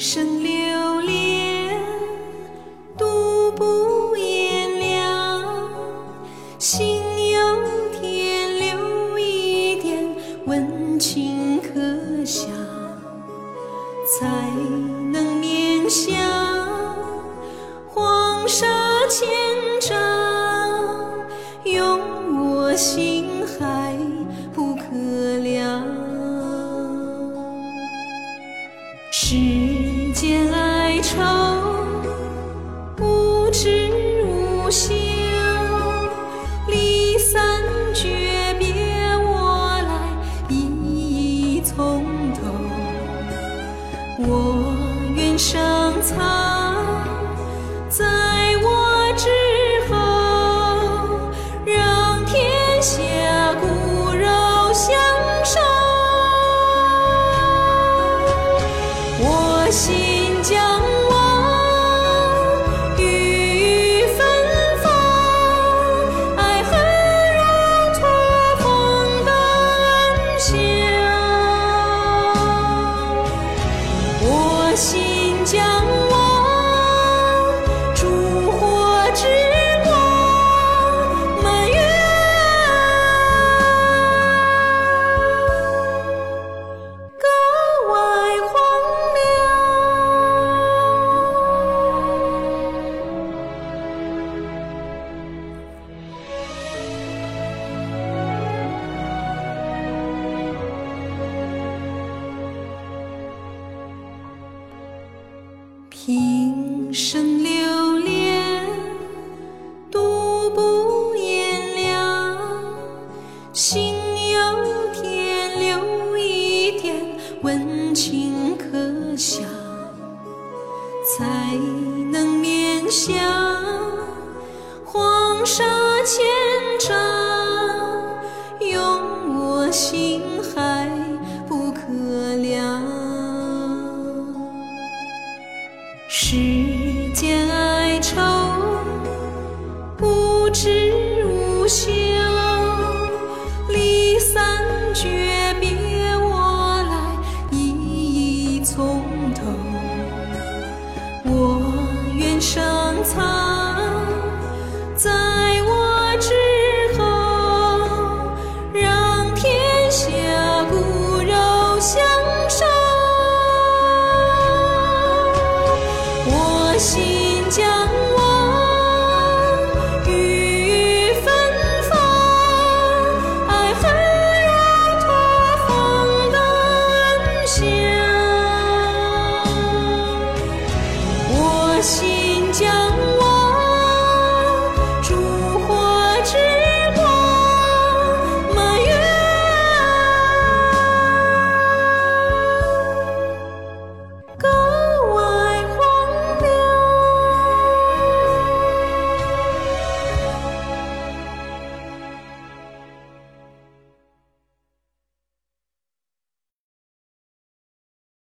一生留恋，独步炎凉，心有天留一点温情可想，才能免下黄沙千丈，用我心海不可量。是。知无休离散诀别我来一一从头。我愿上苍平生留恋，独步炎凉，心有天留一点温情可想，才能面向黄沙千丈，用我心。世间哀愁，不知无休。